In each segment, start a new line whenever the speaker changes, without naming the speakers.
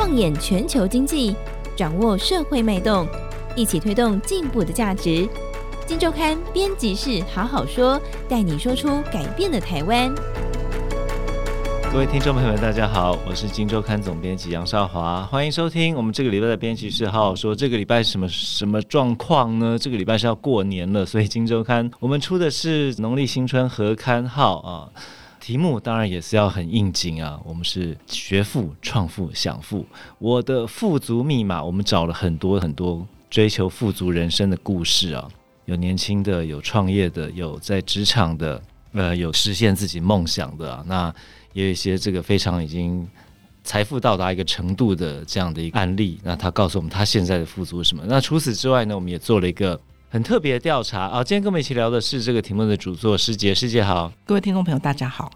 放眼全球经济，掌握社会脉动，一起推动进步的价值。金周刊编辑室好好说，带你说出改变的台湾。
各位听众朋友们，大家好，我是金周刊总编辑杨少华，欢迎收听我们这个礼拜的编辑室好好说。这个礼拜什么什么状况呢？这个礼拜是要过年了，所以金周刊我们出的是农历新春合刊号啊。题目当然也是要很应景啊，我们是学富、创富、享富，我的富足密码。我们找了很多很多追求富足人生的故事啊，有年轻的，有创业的，有在职场的，呃，有实现自己梦想的，那。也有一些这个非常已经财富到达一个程度的这样的一个案例，那他告诉我们他现在的富足是什么？那除此之外呢，我们也做了一个很特别的调查啊。今天跟我们一起聊的是这个题目的主作师姐，师姐好，
各位听众朋友大家好。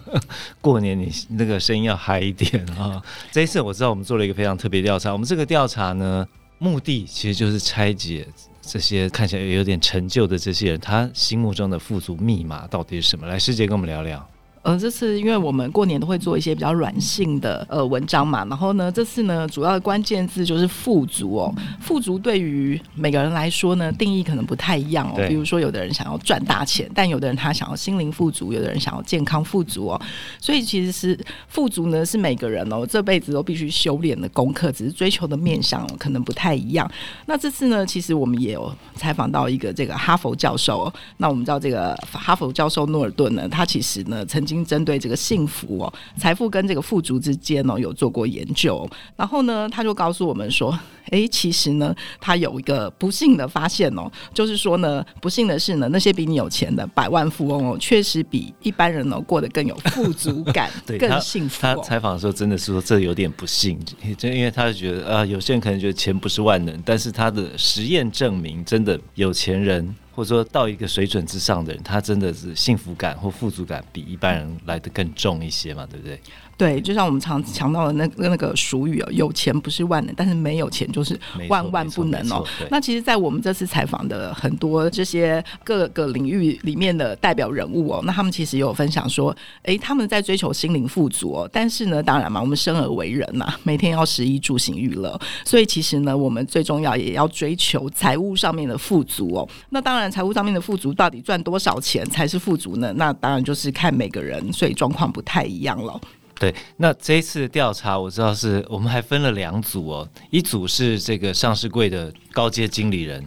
过年你那个声音要嗨一点啊！这一次我知道我们做了一个非常特别调查，我们这个调查呢，目的其实就是拆解这些看起来有点陈旧的这些人，他心目中的富足密码到底是什么？来，师姐跟我们聊聊。
呃，这次因为我们过年都会做一些比较软性的呃文章嘛，然后呢，这次呢主要的关键字就是富足哦。富足对于每个人来说呢，定义可能不太一样哦。比如说，有的人想要赚大钱，但有的人他想要心灵富足，有的人想要健康富足哦。所以其实是富足呢，是每个人哦这辈子都必须修炼的功课，只是追求的面向可能不太一样。那这次呢，其实我们也有采访到一个这个哈佛教授哦。那我们知道这个哈佛教授诺尔顿呢，他其实呢曾经。经针对这个幸福哦、财富跟这个富足之间哦，有做过研究。然后呢，他就告诉我们说，哎，其实呢，他有一个不幸的发现哦，就是说呢，不幸的是呢，那些比你有钱的百万富翁哦，确实比一般人哦过得更有富足感，更幸福、哦。
他采访的时候真的是说这有点不幸，就因为他觉得啊、呃，有些人可能觉得钱不是万能，但是他的实验证明，真的有钱人。或者说到一个水准之上的人，他真的是幸福感或富足感比一般人来的更重一些嘛，对不对？
对，就像我们常强调的那那个俗语哦，有钱不是万能，但是没有钱就是万万不能哦。那其实，在我们这次采访的很多这些各个领域里面的代表人物哦，那他们其实有分享说，哎，他们在追求心灵富足哦，但是呢，当然嘛，我们生而为人呐，每天要食衣住行娱乐，所以其实呢，我们最重要也要追求财务上面的富足哦。那当然，财务上面的富足到底赚多少钱才是富足呢？那当然就是看每个人，所以状况不太一样了。
对，那这一次的调查我知道是我们还分了两组哦，一组是这个上市柜的高阶经理人，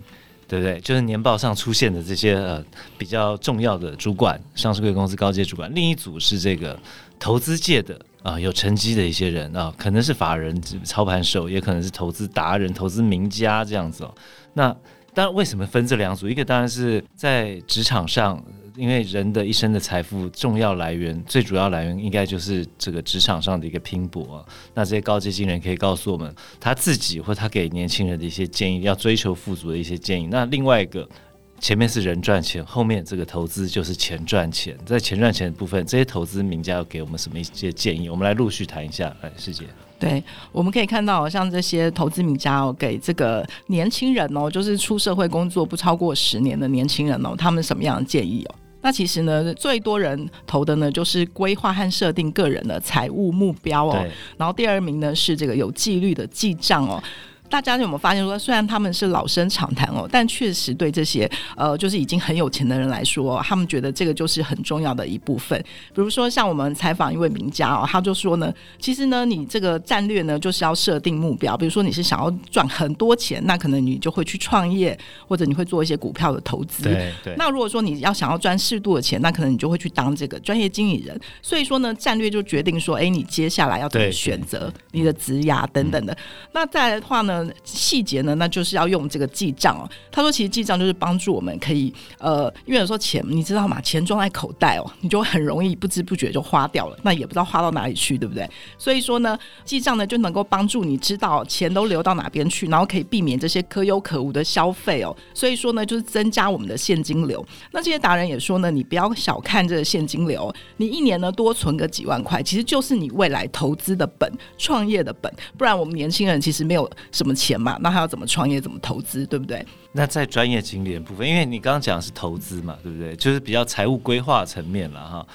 对不对？就是年报上出现的这些呃比较重要的主管，上市柜公司高阶主管。另一组是这个投资界的啊、有成绩的一些人啊、可能是法人操盘手，也可能是投资达人、投资名家这样子哦。那当然为什么分这两组？一个当然是在职场上。因为人的一生的财富重要来源，最主要来源应该就是这个职场上的一个拼搏啊。那这些高阶经理人可以告诉我们他自己或他给年轻人的一些建议，要追求富足的一些建议。那另外一个，前面是人赚钱，后面这个投资就是钱赚钱。在钱赚钱的部分，这些投资名家要给我们什么一些建议？我们来陆续谈一下。来，师姐。
对，我们可以看到，像这些投资名家哦，给这个年轻人哦，就是出社会工作不超过十年的年轻人哦，他们什么样的建议哦？那其实呢，最多人投的呢，就是规划和设定个人的财务目标哦。然后第二名呢，是这个有纪律的记账哦。大家有没有发现说，虽然他们是老生常谈哦，但确实对这些呃，就是已经很有钱的人来说，他们觉得这个就是很重要的一部分。比如说，像我们采访一位名家哦，他就说呢，其实呢，你这个战略呢，就是要设定目标。比如说，你是想要赚很多钱，那可能你就会去创业，或者你会做一些股票的投资。
对对。那
如果说你要想要赚适度的钱，那可能你就会去当这个专业经理人。所以说呢，战略就决定说，哎，你接下来要怎么选择你的职涯等等的。嗯、那再来的话呢？细节呢，那就是要用这个记账哦。他说，其实记账就是帮助我们可以，呃，因为有时候钱你知道吗？钱装在口袋哦，你就很容易不知不觉就花掉了，那也不知道花到哪里去，对不对？所以说呢，记账呢就能够帮助你知道钱都流到哪边去，然后可以避免这些可有可无的消费哦。所以说呢，就是增加我们的现金流。那这些达人也说呢，你不要小看这个现金流，你一年呢多存个几万块，其实就是你未来投资的本、创业的本。不然我们年轻人其实没有什什么钱嘛。那他要怎么创业？怎么投资？对不对？
那在专业经理的部分，因为你刚刚讲的是投资嘛，对不对？就是比较财务规划层面了哈。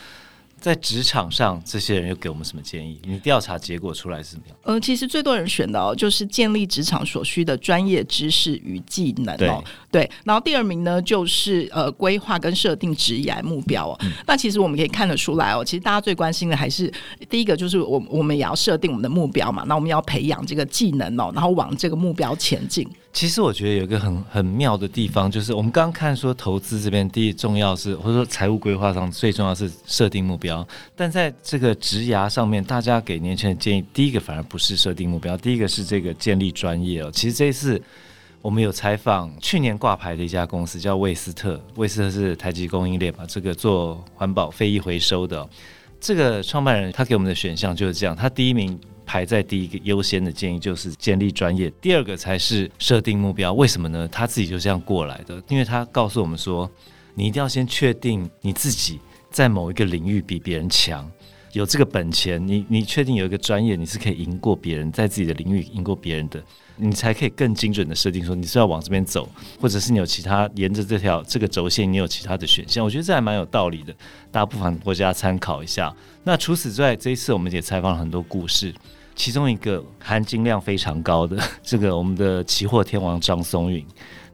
在职场上，这些人又给我们什么建议？你调查结果出来是什么样？
嗯，其实最多人选的哦，就是建立职场所需的专业知识与技能哦。对，对，然后第二名呢，就是呃，规划跟设定职业目标哦。嗯、那其实我们可以看得出来哦，其实大家最关心的还是第一个，就是我我们也要设定我们的目标嘛。那我们要培养这个技能哦，然后往这个目标前进。
其实我觉得有一个很很妙的地方，就是我们刚刚看说投资这边第一重要是，或者说财务规划上最重要是设定目标，但在这个职涯上面，大家给年轻人建议，第一个反而不是设定目标，第一个是这个建立专业哦。其实这一次我们有采访去年挂牌的一家公司叫魏斯特，魏斯特是台积供应链嘛，这个做环保非遗回收的，这个创办人他给我们的选项就是这样，他第一名。排在第一个优先的建议就是建立专业，第二个才是设定目标。为什么呢？他自己就这样过来的，因为他告诉我们说，你一定要先确定你自己在某一个领域比别人强，有这个本钱，你你确定有一个专业，你是可以赢过别人，在自己的领域赢过别人的。你才可以更精准的设定说你是要往这边走，或者是你有其他沿着这条这个轴线，你有其他的选项。我觉得这还蛮有道理的，大家不妨回家参考一下。那除此之外，这一次我们也采访了很多故事，其中一个含金量非常高的 这个我们的期货天王张松韵，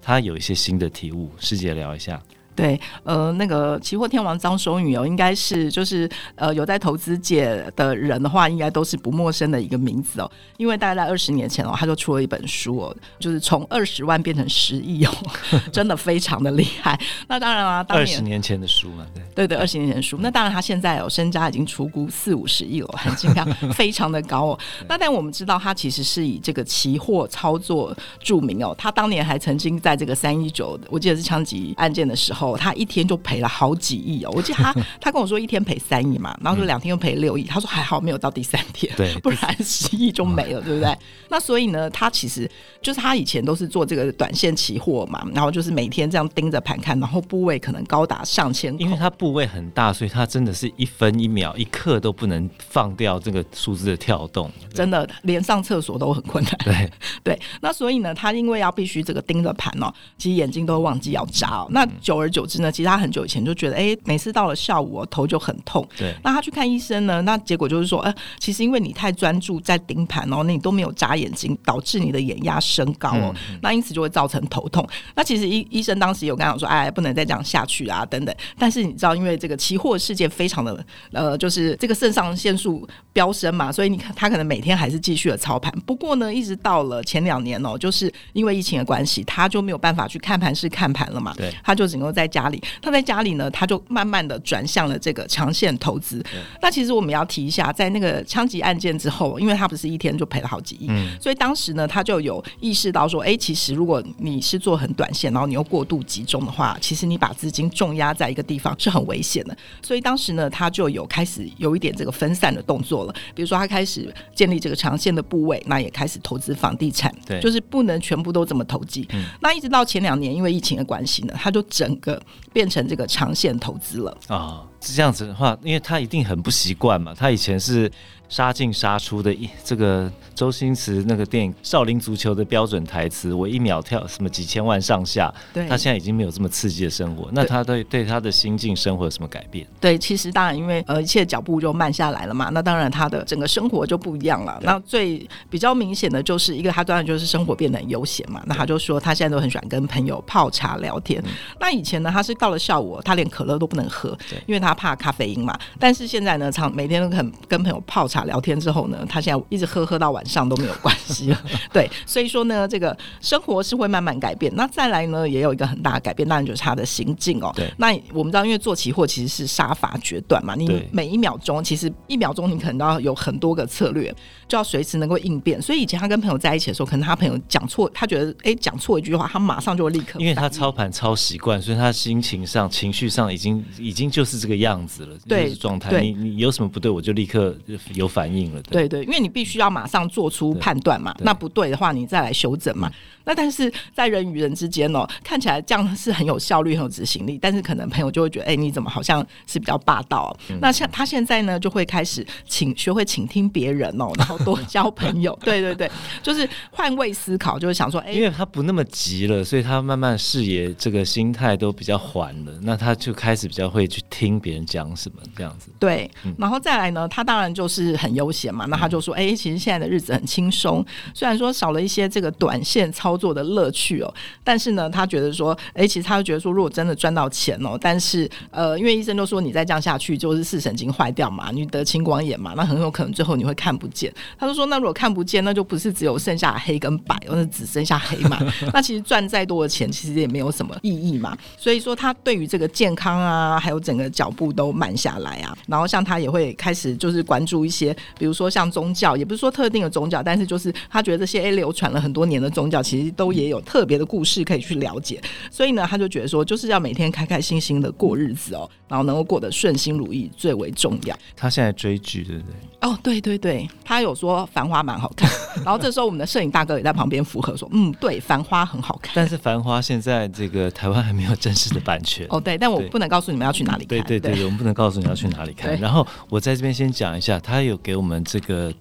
他有一些新的体悟，师姐聊一下。
对，呃，那个期货天王张松宇哦，应该是就是呃有在投资界的人的话，应该都是不陌生的一个名字哦。因为大概在二十年前哦，他就出了一本书哦，就是从二十万变成十亿哦，真的非常的厉害。那当然啦，
二十年前的书嘛，对
对对，二十年前的书。那当然，他现在哦身家已经出估四五十亿了，含金量 非常的高哦。那但我们知道，他其实是以这个期货操作著名哦。他当年还曾经在这个三一九，我记得是枪击案件的时候。他一天就赔了好几亿哦，我记得他 他跟我说一天赔三亿嘛，然后说两天又赔六亿，他说还好没有到第三天，
对，
不然十亿就没了，对不对？那所以呢，他其实就是他以前都是做这个短线期货嘛，然后就是每天这样盯着盘看，然后部位可能高达上千，
因为他部位很大，所以他真的是一分一秒一刻都不能放掉这个数字的跳动，
真的连上厕所都很困难。
对。
对，那所以呢，他因为要必须这个盯着盘哦，其实眼睛都忘记要眨哦，那久而久之呢，其实他很久以前就觉得，哎，每次到了下午哦，头就很痛。
对，
那他去看医生呢，那结果就是说，呃，其实因为你太专注在盯盘哦，那你都没有眨眼睛，导致你的眼压升高哦，嗯、那因此就会造成头痛。那其实医医生当时有跟他讲说，哎，不能再这样下去啊，等等。但是你知道，因为这个期货事件非常的，呃，就是这个肾上腺素飙升嘛，所以你看他可能每天还是继续的操盘。不过呢，一直到了前两年哦，就是因为疫情的关系，他就没有办法去看盘室看盘了嘛，
对，
他就只能够在家里。他在家里呢，他就慢慢的转向了这个长线投资。对那其实我们要提一下，在那个枪击案件之后，因为他不是一天就赔了好几亿，嗯、所以当时呢，他就有意识到说，哎、欸，其实如果你是做很短线，然后你又过度集中的话，其实你把资金重压在一个地方是很危险的。所以当时呢，他就有开始有一点这个分散的动作了，比如说他开始建立这个长线的部位，那也开始投资房地产，
对，
就是不能全部都这么投机。嗯、那一直到前两年，因为疫情的关系呢，他就整个变成这个长线投资了啊。
哦，是这样子的话，因为他一定很不习惯嘛，他以前是。杀进杀出的一这个周星驰那个电影《少林足球》的标准台词，我一秒跳什么几千万上下。
对，
他现在已经没有这么刺激的生活，那他对对他的心境生活有什么改变？
对，其实当然因为呃一切脚步就慢下来了嘛，那当然他的整个生活就不一样了。那最比较明显的就是一个他当然就是生活变得很悠闲嘛，那他就说他现在都很喜欢跟朋友泡茶聊天。对那以前呢，他是到了下午他连可乐都不能喝，对因为他怕咖啡因嘛。但是现在呢，常每天都很跟朋友泡茶。聊天之后呢，他现在一直喝喝到晚上都没有关系了。对，所以说呢，这个生活是会慢慢改变。那再来呢，也有一个很大的改变，当然就是他的心境哦。
对，
那我们知道，因为做期货其实是杀伐决断嘛，你每一秒钟其实一秒钟你可能都要有很多个策略，就要随时能够应变。所以以前他跟朋友在一起的时候，可能他朋友讲错，他觉得哎讲错一句话，他马上就会立刻。
因为他操盘操习惯，所以他心情上、情绪上已经已经就是这个样子了，
对
就是状态。你你有什么不对，我就立刻有。反应了，
对，对对，因为你必须要马上做出判断嘛，那不对的话，你再来修整嘛。那但是在人与人之间哦，看起来这样是很有效率、很有执行力，但是可能朋友就会觉得，哎，你怎么好像是比较霸道？嗯、那像他现在呢，就会开始请学会倾听别人哦，然后多交朋友。对对对，就是换位思考，就是想说，哎，
因为他不那么急了，所以他慢慢视野这个心态都比较缓了，那他就开始比较会去听别别人讲什么这样子。
对，然后再来呢，他当然就是很悠闲嘛。那他就说：“哎，其实现在的日子很轻松，虽然说少了一些这个短线操作的乐趣哦，但是呢，他觉得说，哎，其实他就觉得说，如果真的赚到钱哦，但是呃，因为医生都说你再这样下去就是视神经坏掉嘛，你得青光眼嘛，那很有可能最后你会看不见。他就说，那如果看不见，那就不是只有剩下黑跟白，而是只剩下黑嘛。那其实赚再多的钱，其实也没有什么意义嘛。所以说，他对于这个健康啊，还有整个脚步都慢下来啊。然后像他也会开始就是关注一些，比如说像宗教，也不是说特定的宗教，但是就是他觉得这些诶流传了很多年的宗教，其实都也有特别的故事可以去了解。所以呢，他就觉得说，就是要每天开开心心的过日子哦，然后能够过得顺心如意最为重要。
他现在追剧，对不对？
哦，对对对，他有说《繁花》蛮好看。然后这时候我们的摄影大哥也在旁边附和说：“嗯，对，《繁花》很好看。”
但是《繁花》现在这个台湾还没有正式的版权。
哦，对，但我不能告诉你们要去哪里看。
对对对，对，我们不能告诉你要去哪里看。然后我在这边先讲一下，他有给我们这个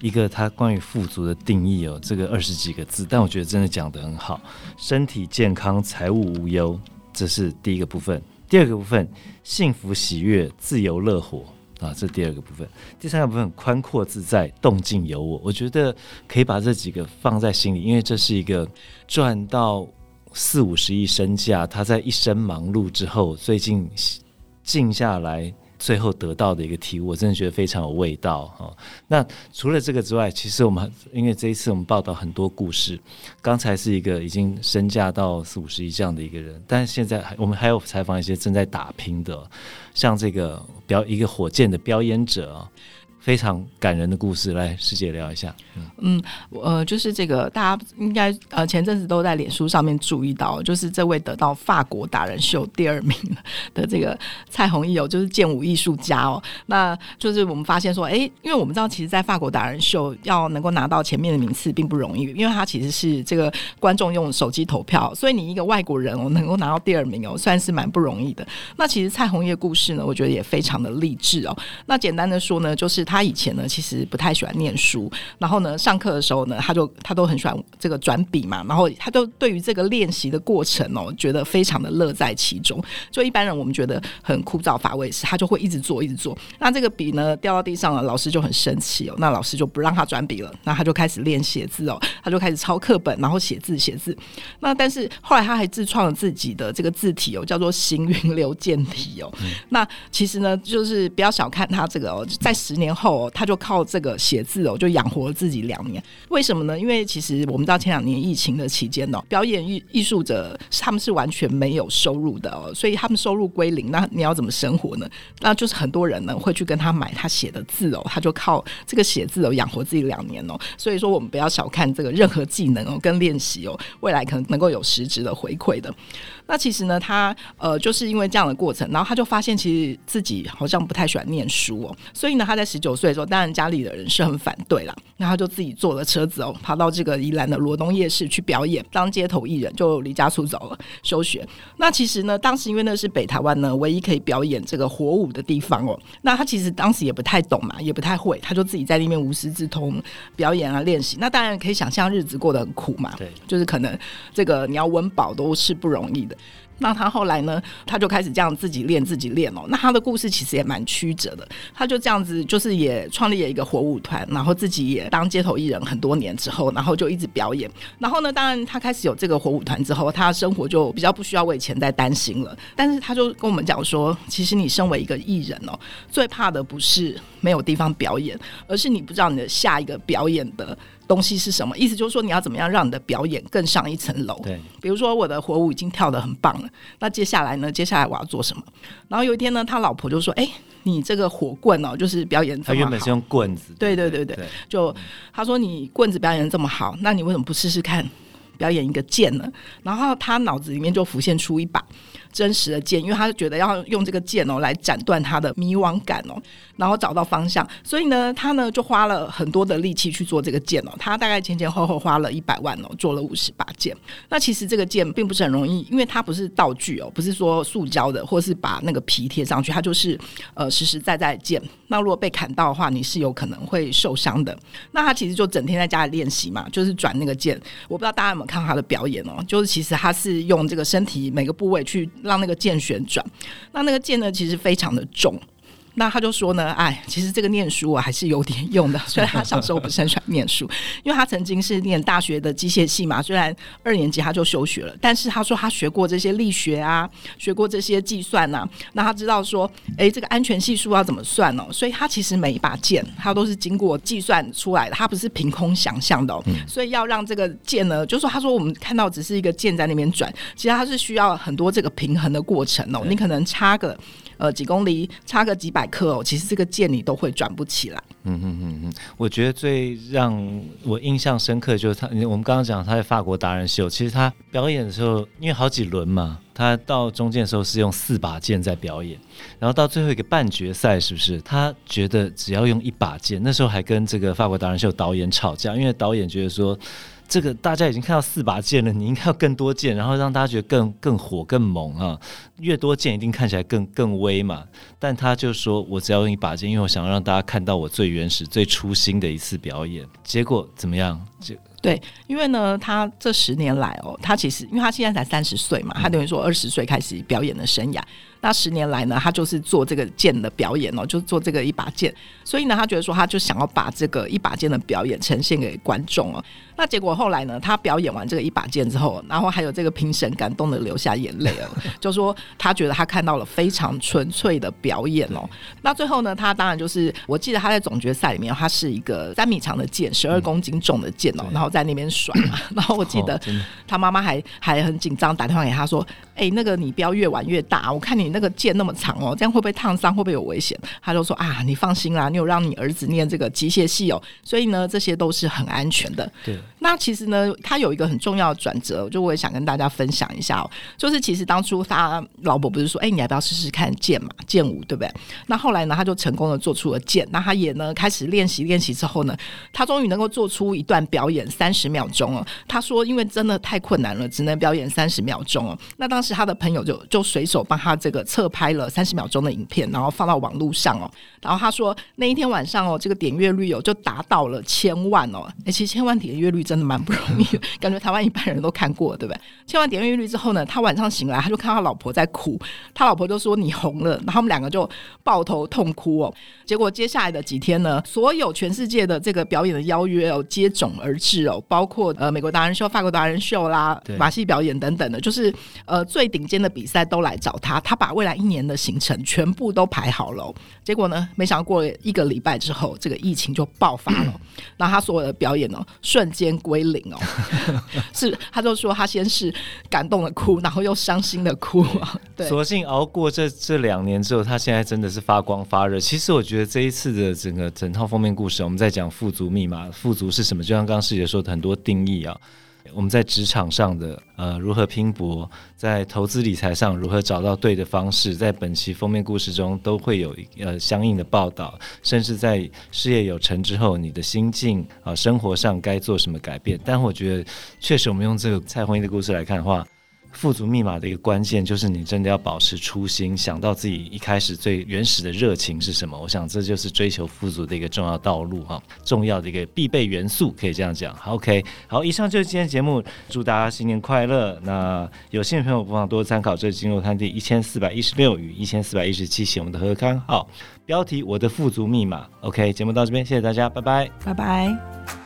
一个他关于富足的定义哦，这个二十几个字，但我觉得真的讲得很好。身体健康，财务无忧，这是第一个部分。第二个部分，幸福喜悦，自由乐活。啊，这第二个部分，第三个部分，宽阔自在，动静有我。我觉得可以把这几个放在心里，因为这是一个赚到四五十亿身价，他在一生忙碌之后，最近静下来。最后得到的一个体悟，我真的觉得非常有味道哈。那除了这个之外，其实我们因为这一次我们报道很多故事，刚才是一个已经身价到四五十亿这样的一个人，但是现在我们还有采访一些正在打拼的，像这个表一个火箭的表演者。非常感人的故事，来师姐聊一下。
嗯，嗯呃，就是这个大家应该呃前阵子都在脸书上面注意到，就是这位得到法国达人秀第二名的这个蔡弘毅哦，就是剑舞艺术家哦。那就是我们发现说，哎，因为我们知道，其实，在法国达人秀要能够拿到前面的名次并不容易，因为他其实是这个观众用手机投票，所以你一个外国人哦能够拿到第二名哦，算是蛮不容易的。那其实蔡弘毅的故事呢，我觉得也非常的励志哦。那简单的说呢，就是他。他以前呢，其实不太喜欢念书，然后呢，上课的时候呢，他就他都很喜欢这个转笔嘛，然后他都对于这个练习的过程哦，觉得非常的乐在其中。就一般人我们觉得很枯燥乏味时，他就会一直做一直做。那这个笔呢掉到地上了，老师就很生气哦，那老师就不让他转笔了，那他就开始练写字哦，他就开始抄课本，然后写字写字。那但是后来他还自创了自己的这个字体哦，叫做行云流剑体哦。那其实呢，就是不要小看他这个哦，在十年后。后，他就靠这个写字哦，就养活了自己两年。为什么呢？因为其实我们知道前两年疫情的期间哦，表演艺艺术者他们是完全没有收入的哦，所以他们收入归零。那你要怎么生活呢？那就是很多人呢会去跟他买他写的字哦，他就靠这个写字哦养活自己两年哦。所以说我们不要小看这个任何技能哦跟练习哦，未来可能能够有实质的回馈的。那其实呢，他呃就是因为这样的过程，然后他就发现其实自己好像不太喜欢念书哦，所以呢，他在十九岁的时候，当然家里的人是很反对啦，那他就自己坐了车子哦，跑到这个宜兰的罗东夜市去表演，当街头艺人，就离家出走了，休学。那其实呢，当时因为那是北台湾呢唯一可以表演这个火舞的地方哦，那他其实当时也不太懂嘛，也不太会，他就自己在那边无师自通表演啊练习。那当然可以想象日子过得很苦嘛，对，就是可能这个你要温饱都是不容易的。那他后来呢？他就开始这样自己练自己练哦。那他的故事其实也蛮曲折的。他就这样子，就是也创立了一个火舞团，然后自己也当街头艺人很多年之后，然后就一直表演。然后呢，当然他开始有这个火舞团之后，他生活就比较不需要为钱再担心了。但是他就跟我们讲说，其实你身为一个艺人哦，最怕的不是没有地方表演，而是你不知道你的下一个表演的。东西是什么？意思就是说，你要怎么样让你的表演更上一层楼？对，比如说我的火舞已经跳得很棒了，那接下来呢？接下来我要做什么？然后有一天呢，他老婆就说：“哎、欸，你这个火棍哦，就是表演这么好。”他
原本是用棍子。
对对对对，对就他说你棍子表演这么好，那你为什么不试试看表演一个剑呢？然后他脑子里面就浮现出一把。真实的剑，因为他觉得要用这个剑哦来斩断他的迷惘感哦，然后找到方向。所以呢，他呢就花了很多的力气去做这个剑哦。他大概前前后后花了一百万哦，做了五十把剑。那其实这个剑并不是很容易，因为它不是道具哦，不是说塑胶的，或是把那个皮贴上去，它就是呃实实在在的剑。那如果被砍到的话，你是有可能会受伤的。那他其实就整天在家里练习嘛，就是转那个剑。我不知道大家有没有看他的表演哦，就是其实他是用这个身体每个部位去。让那个剑旋转。那那个剑呢，其实非常的重。那他就说呢，哎，其实这个念书啊还是有点用的。虽然他小时候不是很喜欢念书，因为他曾经是念大学的机械系嘛。虽然二年级他就休学了，但是他说他学过这些力学啊，学过这些计算呐、啊。那他知道说，哎，这个安全系数要怎么算哦？所以他其实每一把剑，他都是经过计算出来的，他不是凭空想象的哦。所以要让这个剑呢，就是说，他说我们看到只是一个剑在那边转，其实它是需要很多这个平衡的过程哦。你可能插个。呃，几公里差个几百克哦，其实这个剑你都会转不起来。
嗯嗯嗯嗯，我觉得最让我印象深刻就是他，我们刚刚讲他在法国达人秀，其实他表演的时候，因为好几轮嘛，他到中间的时候是用四把剑在表演，然后到最后一个半决赛，是不是他觉得只要用一把剑？那时候还跟这个法国达人秀导演吵架，因为导演觉得说。这个大家已经看到四把剑了，你应该要更多剑，然后让大家觉得更更火、更猛啊！越多剑一定看起来更更威嘛。但他就说：“我只要用一把剑，因为我想让大家看到我最原始、最初心的一次表演。”结果怎么样？就
对，因为呢，他这十年来哦，他其实因为他现在才三十岁嘛，他等于说二十岁开始表演的生涯。那十年来呢，他就是做这个剑的表演哦，就做这个一把剑。所以呢，他觉得说，他就想要把这个一把剑的表演呈现给观众哦。那结果后来呢，他表演完这个一把剑之后，然后还有这个评审感动的流下眼泪哦，就说他觉得他看到了非常纯粹的表演哦。那最后呢，他当然就是，我记得他在总决赛里面，他是一个三米长的剑，十二公斤重的剑哦，然后在那边甩嘛。然后我记得他妈妈还还很紧张，打电话给他说：“哎，那个你不要越玩越大，我看你。”那个剑那么长哦，这样会不会烫伤？会不会有危险？他就说啊，你放心啦，你有让你儿子念这个机械系哦，所以呢，这些都是很安全的。
对。
那其实呢，他有一个很重要的转折，就我也想跟大家分享一下哦。就是其实当初他老婆不是说，哎，你要不要试试看剑嘛，剑舞对不对？那后来呢，他就成功的做出了剑。那他也呢开始练习练习之后呢，他终于能够做出一段表演三十秒钟哦。他说，因为真的太困难了，只能表演三十秒钟哦。那当时他的朋友就就随手帮他这个侧拍了三十秒钟的影片，然后放到网络上哦。然后他说，那一天晚上哦，这个点阅率哦就达到了千万哦。哎，其实千万点阅率真。的蛮不容易的，感觉台湾一般人都看过，对不对？千万点阅率之后呢，他晚上醒来，他就看到他老婆在哭，他老婆就说：“你红了。”然后他们两个就抱头痛哭哦。结果接下来的几天呢，所有全世界的这个表演的邀约哦接踵而至哦，包括呃美国达人秀、法国达人秀啦、马戏表演等等的，就是呃最顶尖的比赛都来找他，他把未来一年的行程全部都排好了。结果呢，没想到过了一个礼拜之后，这个疫情就爆发了，然后他所有的表演呢，瞬间。归零哦，是，他就说他先是感动的哭，然后又伤心的哭啊。对，
索性熬过这这两年之后，他现在真的是发光发热。其实我觉得这一次的整个整套封面故事，我们在讲富足密码，富足是什么？就像刚刚师姐说的，很多定义啊。我们在职场上的呃如何拼搏，在投资理财上如何找到对的方式，在本期封面故事中都会有呃相应的报道，甚至在事业有成之后，你的心境啊、生活上该做什么改变。但我觉得，确实我们用这个蔡弘毅的故事来看的话。富足密码的一个关键就是你真的要保持初心，想到自己一开始最原始的热情是什么。我想这就是追求富足的一个重要道路哈，重要的一个必备元素，可以这样讲。，OK，好，以上就是今天节目，祝大家新年快乐。那有兴趣的朋友不妨多参考这金肉摊第一千四百一十六与一千四百一十七期我们的合刊号，标题我的富足密码。OK，节目到这边，谢谢大家，拜拜，
拜拜。